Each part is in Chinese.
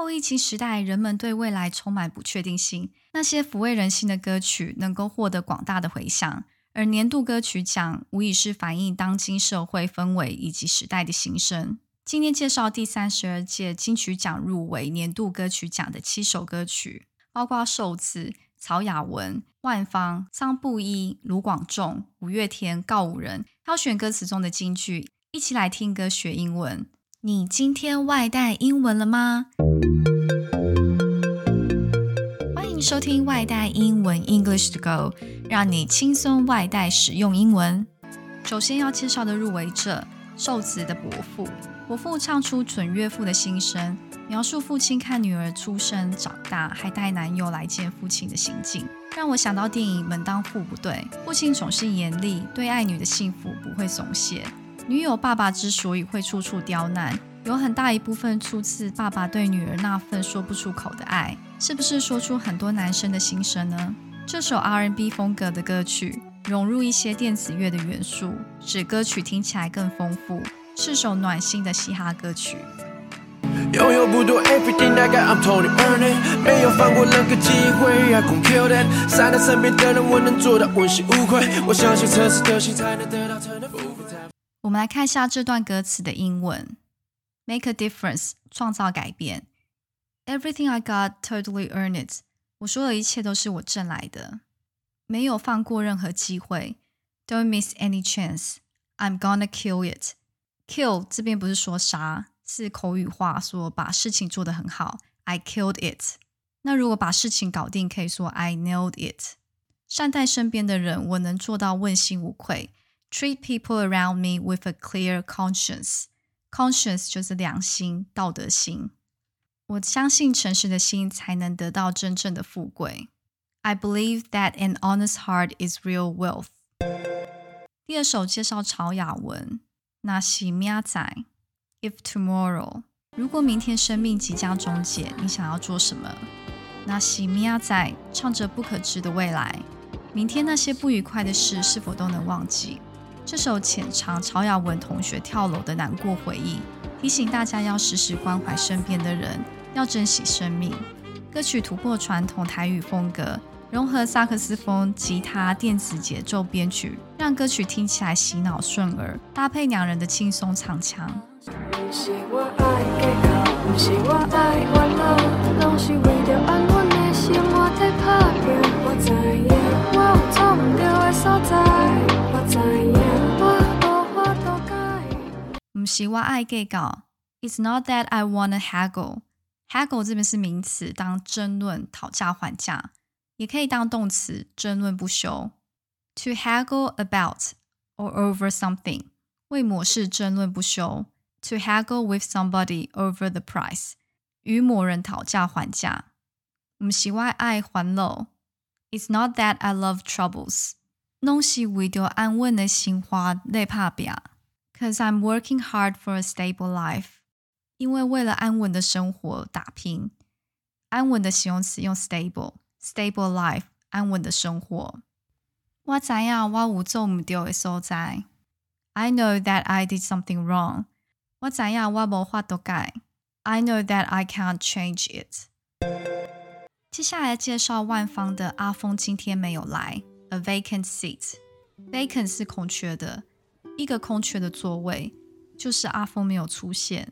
后疫情时代，人们对未来充满不确定性，那些抚慰人心的歌曲能够获得广大的回响。而年度歌曲奖无疑是反映当今社会氛围以及时代的心声。今天介绍第三十二届金曲奖入围年度歌曲奖的七首歌曲，包括受子、曹雅文、万芳、桑布依、卢广仲、五月天、告五人，挑选歌词中的金句，一起来听歌学英文。你今天外带英文了吗？欢迎收听外带英文 English to Go，让你轻松外带使用英文。首先要介绍的入围者，受子的伯父。伯父唱出准岳父的心声，描述父亲看女儿出生长大，还带男友来见父亲的心境，让我想到电影《门当户不对》。父亲总是严厉，对爱女的幸福不会松懈。女友爸爸之所以会处处刁难，有很大一部分出自爸爸对女儿那份说不出口的爱。是不是说出很多男生的心声呢？这首 R&B 风格的歌曲融入一些电子乐的元素，使歌曲听起来更丰富，是首暖心的嘻哈歌曲。拥有不多，everything I got I'm totally earning，没有放过任何机会，I gon' kill that。善待身边的人，我能做到问心无愧。我相信诚实的心才能得到真的。我们来看一下这段歌词的英文：Make a difference，创造改变。Everything I got, totally earned it。我说的一切都是我挣来的，没有放过任何机会。Don't miss any chance. I'm gonna kill it. Kill 这边不是说杀，是口语化，说把事情做得很好。I killed it。那如果把事情搞定，可以说 I nailed it。善待身边的人，我能做到问心无愧。 Treat people around me with a clear conscience. Conscience 就是良心、道德心。我相信诚实的心才能得到真正的富贵。I believe that an honest heart is real wealth。第二首介绍曹雅文，那西米亚仔。If tomorrow，如果明天生命即将终结，你想要做什么？那西米亚仔唱着不可知的未来，明天那些不愉快的事是否都能忘记？这首浅唱曹雅文同学跳楼的难过回忆，提醒大家要时时关怀身边的人。要珍惜生命。歌曲突破传统台语风格，融合萨克斯风、吉他、电子节奏编曲，让歌曲听起来洗脑顺耳。搭配两人的轻松唱腔。唔是我爱计较，It's not that I wanna haggle。Haggle 这边是名词，当争论、讨价还价，也可以当动词，争论不休。To haggle about or over something，为某事争论不休。To haggle with somebody over the price，与某人讨价还价。唔是我爱烦恼，It's not that I love troubles，拢是为着安稳的生活在打拼。Cause I'm working hard for a stable life。因为为了安稳的生活打拼，安稳的形容词用 stable，stable life，安稳的生活。我知影我有做唔对的所在，I know that I did something wrong。我知影我无法度改，I know that I can't change it。接下来介绍万方的阿峰今天没有来，a vacant seat。vacant 是空缺的， 一个空缺的座位，就是阿峰没有出现。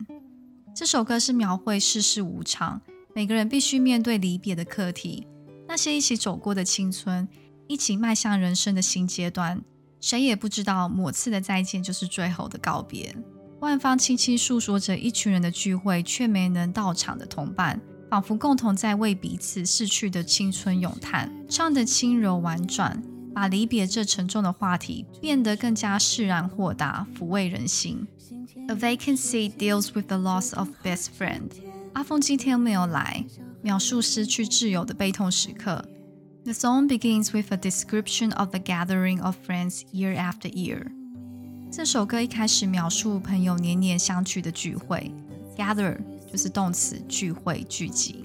这首歌是描绘世事无常，每个人必须面对离别的课题。那些一起走过的青春，一起迈向人生的新阶段，谁也不知道某次的再见就是最后的告别。万方轻轻诉说着一群人的聚会却没能到场的同伴，仿佛共同在为彼此逝去的青春咏叹，唱得轻柔婉转，把离别这沉重的话题变得更加释然豁达，抚慰人心。A vacancy deals with the loss of best friend。阿峰今天没有来，描述失去挚友的悲痛时刻。The song begins with a description of the gathering of friends year after year。这首歌一开始描述朋友年年相聚的聚会，gather 就是动词，聚会、聚集。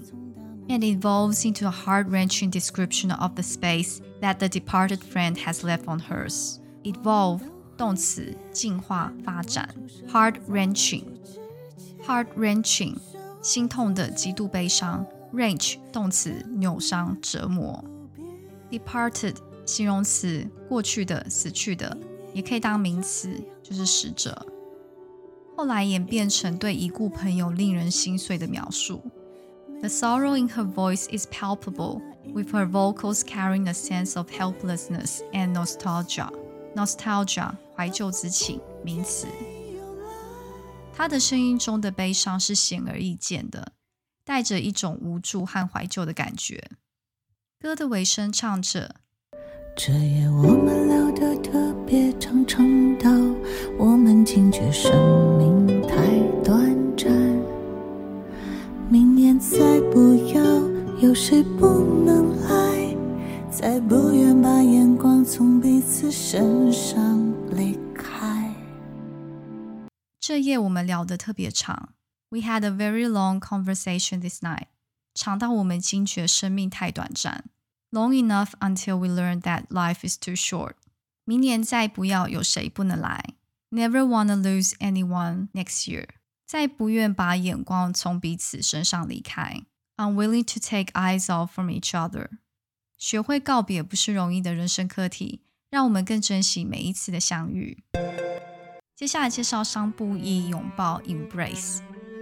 And evolves into a heart-wrenching description of the space that the departed friend has left on hers. Evolve 动词进化发展，heart wrenching，heart wrenching， 心痛的，极度悲伤。Range 动词，扭伤、折磨。Departed 形容词，过去的、死去的，也可以当名词，就是死者。后来演变成对已故朋友令人心碎的描述。 The sorrow in her voice is palpable, with her vocals carrying a sense of helplessness and nostalgia. Nostalgia 怀旧之情，名词。她的声音中的悲伤是显而易见的，带着一种无助和怀旧的感觉。歌的尾声唱着。这夜我们聊得特别长，长到我们惊觉生命 ”有谁不能来，再不愿把眼光从彼此身上离开。这夜我们聊得特别长，We had a very long conversation this night，长到我们惊觉生命太短暂。Long enough until we learn that life is too short。明年再不要有谁不能来。Never wanna lose anyone next year。再不愿把眼光从彼此身上离开。Unwilling to take eyes off from each other。学会告别不是容易的人生课题，让我们更珍惜每一次的相遇。接下来介绍商布一拥抱 Embrace。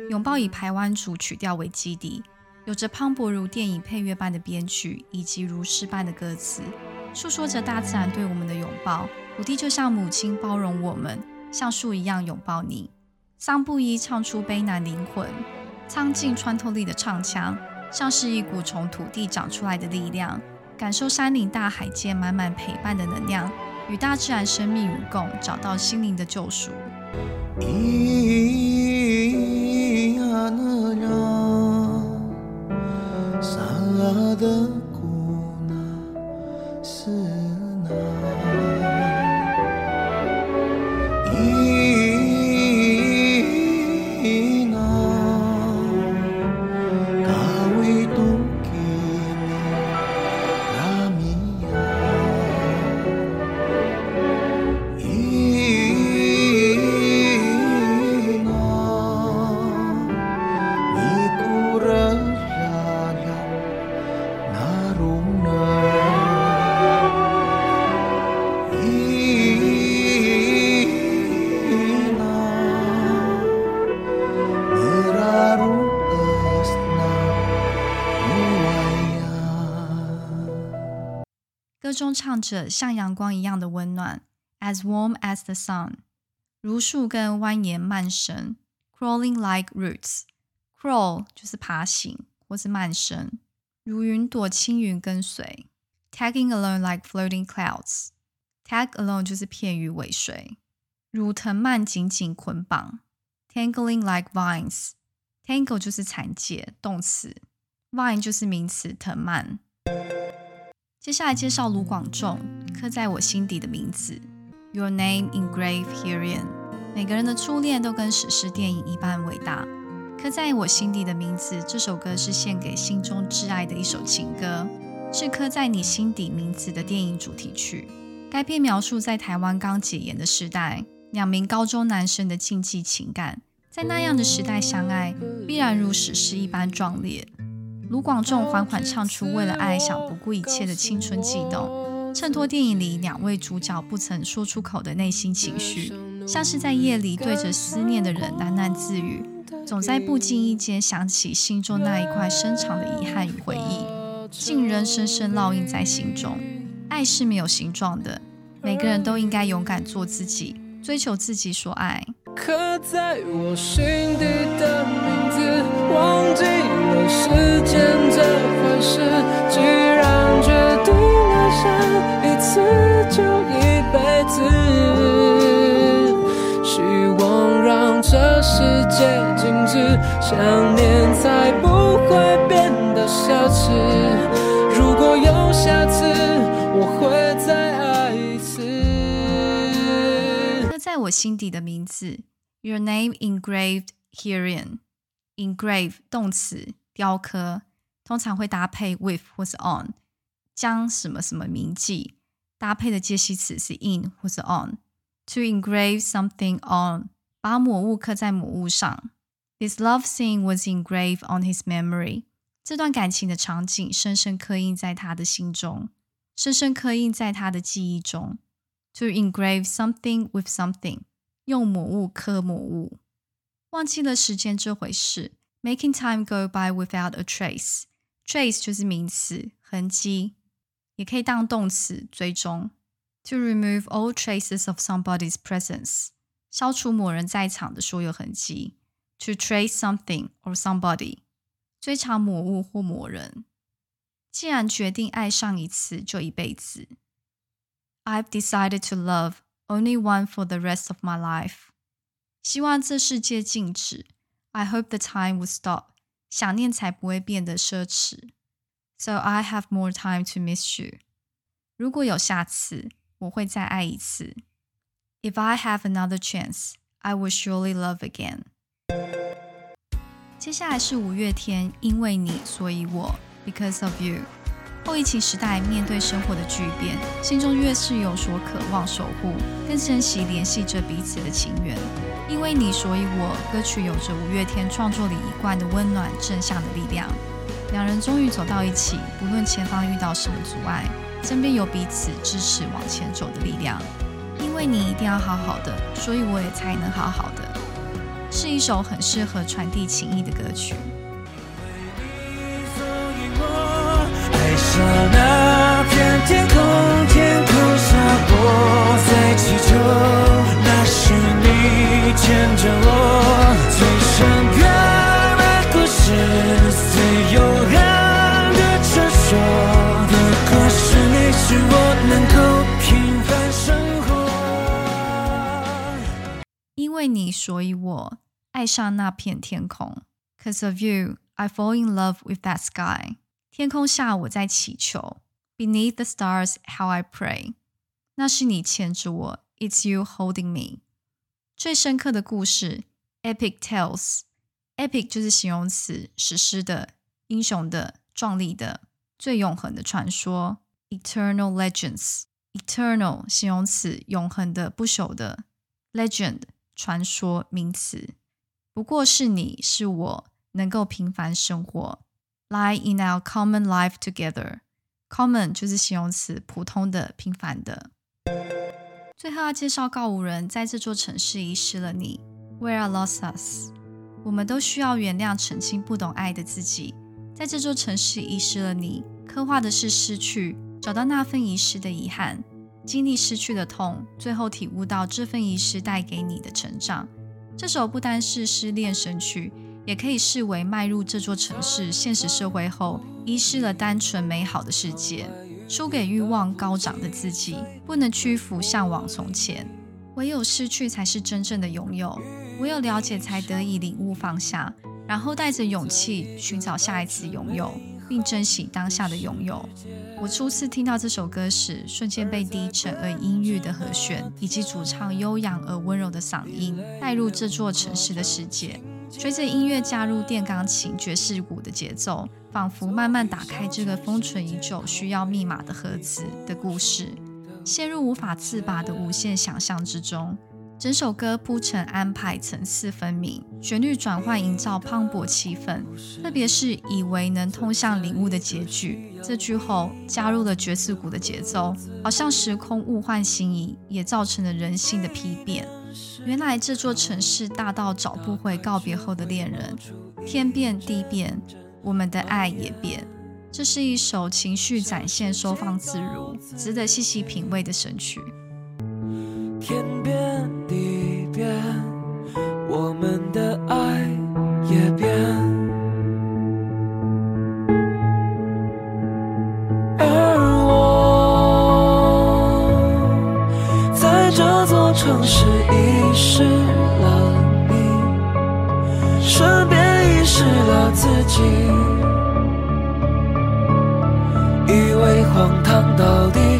拥抱以台湾主曲调为基底。有着磅礴如电影配乐般的编曲，以及如诗般的歌词，诉说着大自然对我们的拥抱。土地就像母亲包容我们，像树一样拥抱你。桑布依唱出悲难灵魂，苍劲穿透力的唱腔，像是一股从土地长出来的力量。感受山林大海间满满陪伴的能量，与大自然生命与共，找到心灵的救赎。中唱着像阳光一样的温暖，as warm as the sun，如树根蜿蜒蔓生，crawling like roots，crawl 就是爬行或是蔓生，如云朵轻云跟随，tagging along like floating clouds，tag along 就是片羽尾随，如藤蔓紧紧捆绑，tangling like vines，tangle 就是缠结动词，vine 就是名词藤蔓。接下来介绍卢广仲刻在我心底的名字，Your name engraved herein。每个人的初恋都跟史诗电影一般伟大。刻在我心底的名字这首歌是献给心中挚爱的一首情歌，是刻在你心底名字的电影主题曲。该片描述在台湾刚解严的时代，两名高中男生的禁忌情感，在那样的时代相爱，必然如史诗一般壮烈。卢广仲缓缓唱出为了爱想不顾一切的青春悸动，衬托电影里两位主角不曾说出口的内心情绪，像是在夜里对着思念的人喃喃自语，总在不经意间想起心中那一块深长的遗憾与回忆，竟仍深深烙印在心中。爱是没有形状的，每个人都应该勇敢做自己，追求自己所爱。刻在我心底的名字，忘记了时间这回事。既然决定爱上一次就一辈子，希望让这世界静止，想念才不会变得奢侈。如果有下次，我会再爱一次。刻在我心底的名字。Your name engraved herein. Engrave 动词，雕刻，通常会搭配 with 或是 on，将什么什么铭记。搭配的介系词是 in 或是 on。To engrave something on，把某物刻在某物上。This love scene was engraved on his memory。这段感情的场景深深刻印在他的心中，深深刻印在他的记忆中。To engrave something with something，用某物刻某物。忘记了时间这回事 ，making time go by without a trace。trace 就是名词，痕迹，也可以当动词，追踪。To remove all traces of somebody's presence，消除某人在场的所有痕迹。To trace something or somebody，追查某物或某人。既然决定爱上一次，就一辈子。I've decided to love only one for the rest of my life。希望这世界静止。 I hope the time will stop。想念才不会变得奢侈。So I have more time to miss you。如果有下次，我会再爱一次。If I have another chance, I will surely love again。接下来是五月天，因为你，所以我，Because of you。 后疫情时代，面对生活的巨变，心中越是有所渴望守护，更珍惜联系着彼此的情缘。因为你，所以我。歌曲有着五月天创作里一贯的温暖正向的力量。两人终于走到一起，不论前方遇到什么阻碍，身边有彼此支持往前走的力量。因为你一定要好好的，所以我也才能好好的。是一首很适合传递情谊的歌曲。那片天空，天空下我在祈求，那是你牵着我最深刻的故事，最悠扬的传说。如果是你，是我能够平凡生活。因为你，所以我爱上那片天空。Because of you, I fall in love with that sky. 天空下，我在祈求。Beneath the stars, how I pray。那是你牵着我，It's you holding me。最深刻的故事，epic tales。epic 就是形容词，史诗的、英雄的、壮丽的、最永恒的传说。Eternal legends。Eternal 形容词，永恒的、不朽的。Legend 传说名词。不过是你是我能够平凡生活。Lie in our common life together. Common 就是形容词，普通的、平凡的。最后要介绍告五人，在这座城市遗失了你。Where lost us。我们都需要原谅澄清不懂爱的自己。在这座城市遗失了你，刻画的是失去，找到那份遗失的遗憾，经历失去的痛，最后体悟到这份遗失带给你的成长。这首不单是失恋神曲。也可以视为迈入这座城市现实社会后，遗失了单纯美好的世界，输给欲望高涨的自己，不能屈服向往从前。唯有失去才是真正的拥有，唯有了解才得以领悟放下，然后带着勇气寻找下一次拥有，并珍惜当下的拥有。我初次听到这首歌时，瞬间被低沉而阴郁的和弦以及主唱悠扬而温柔的嗓音带入这座城市的世界。随着音乐加入电钢琴、爵士鼓的节奏，仿佛慢慢打开这个封存已久、需要密码的盒子的故事，陷入无法自拔的无限想象之中。整首歌铺陈安排层次分明，旋律转换营造磅礴气氛，特别是以为能通向领悟的结局这句后，加入了爵士鼓的节奏，好像时空物换星移，也造成了人性的批变。原来这座城市大到找不回告别后的恋人，天变地变，我们的爱也变。这是一首情绪展现收放自如，值得细细品味的神曲。像是遗失了你，顺便遗失了自己，以为荒唐到底。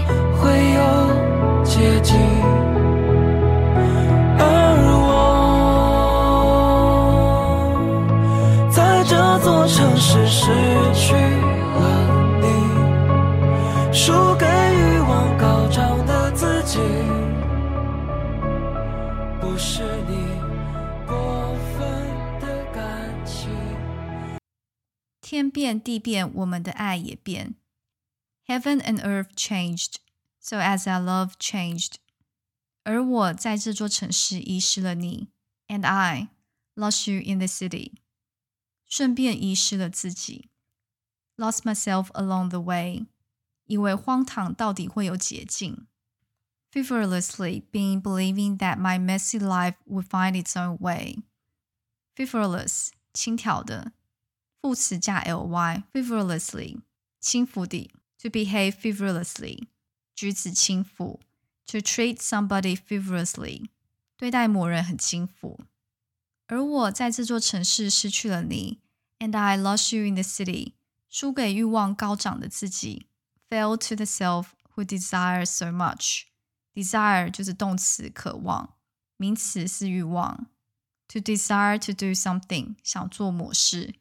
变地变，我们的爱也变。Heaven and earth changed, so as our love changed. 而我在这座城市遗失了你，and I lost you in the city. 顺便遗失了自己，lost myself along the way. 以为荒唐到底会有捷径。Frivolously being believing that my messy life would find its own way. Frivolous 轻佻的， 副词加 ly。Frivolously 轻浮地，to behave frivolously 举止轻浮，to treat somebody frivolously 对待某人很轻浮。而我在这座城市失去了你，and I lost you in the city 输给欲望高涨的自己。Fail to the self who desires so much. Desire 就是动词，渴望；名词是欲望。To desire to do something，想做某事。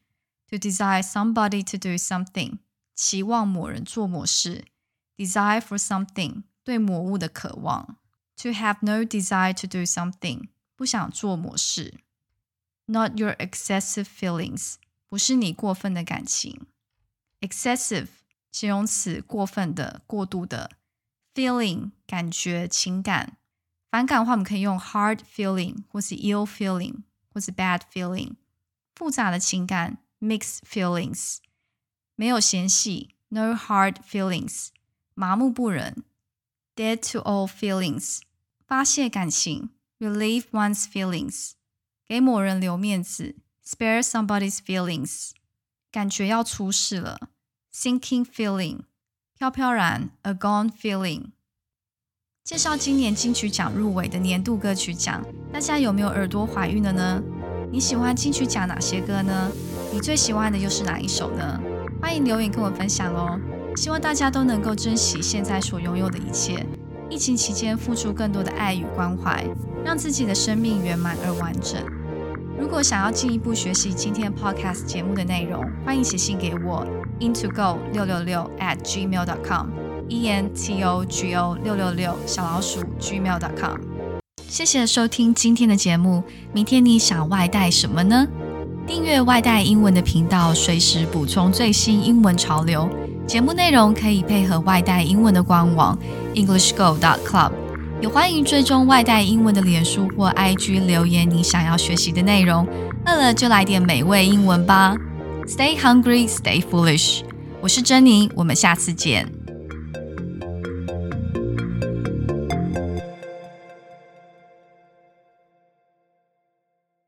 To desire somebody to do something，期望某人做某事。Desire for something，对某物的渴望。To have no desire to do something，不想做某事。Not your excessive feelings，不是你过分的感情。Excessive。形容词，过分的、过度的。feeling 感觉、情感。反感的话，我们可以用 hard feeling，或是 ill feeling，或是 bad feeling。复杂的情感 ，mixed feelings。没有嫌隙，no hard feelings。麻木不仁，dead to all feelings。发泄感情，relieve one's feelings。给某人留面子，spare somebody's feelings。感觉要出事了。Sinking feeling，飘飘然；a gone feeling。介绍今年金曲奖入围的年度歌曲奖，大家有没有耳朵怀孕了呢？你喜欢金曲奖哪些歌呢？你最喜欢的又是哪一首呢？欢迎留言跟我分享哦！希望大家都能够珍惜现在所拥有的一切。疫情期间，付出更多的爱与关怀，让自己的生命圆满而完整。如果想要进一步学习今天 podcast 节目的内容，欢迎写信给我。into go 六六六 at gmail dot com e n t o g o 六六六小老鼠 gmail dot com。谢谢收听今天的节目。明天你想外带什么呢？订阅外带英文的频道，随时补充最新英文潮流。节目内容可以配合外带英文的官网 English Go dot club。也欢迎追踪外带英文的脸书或 IG 留言你想要学习的内容。饿了就来点美味英文吧。Stay hungry, stay foolish。我是珍妮，我们下次见。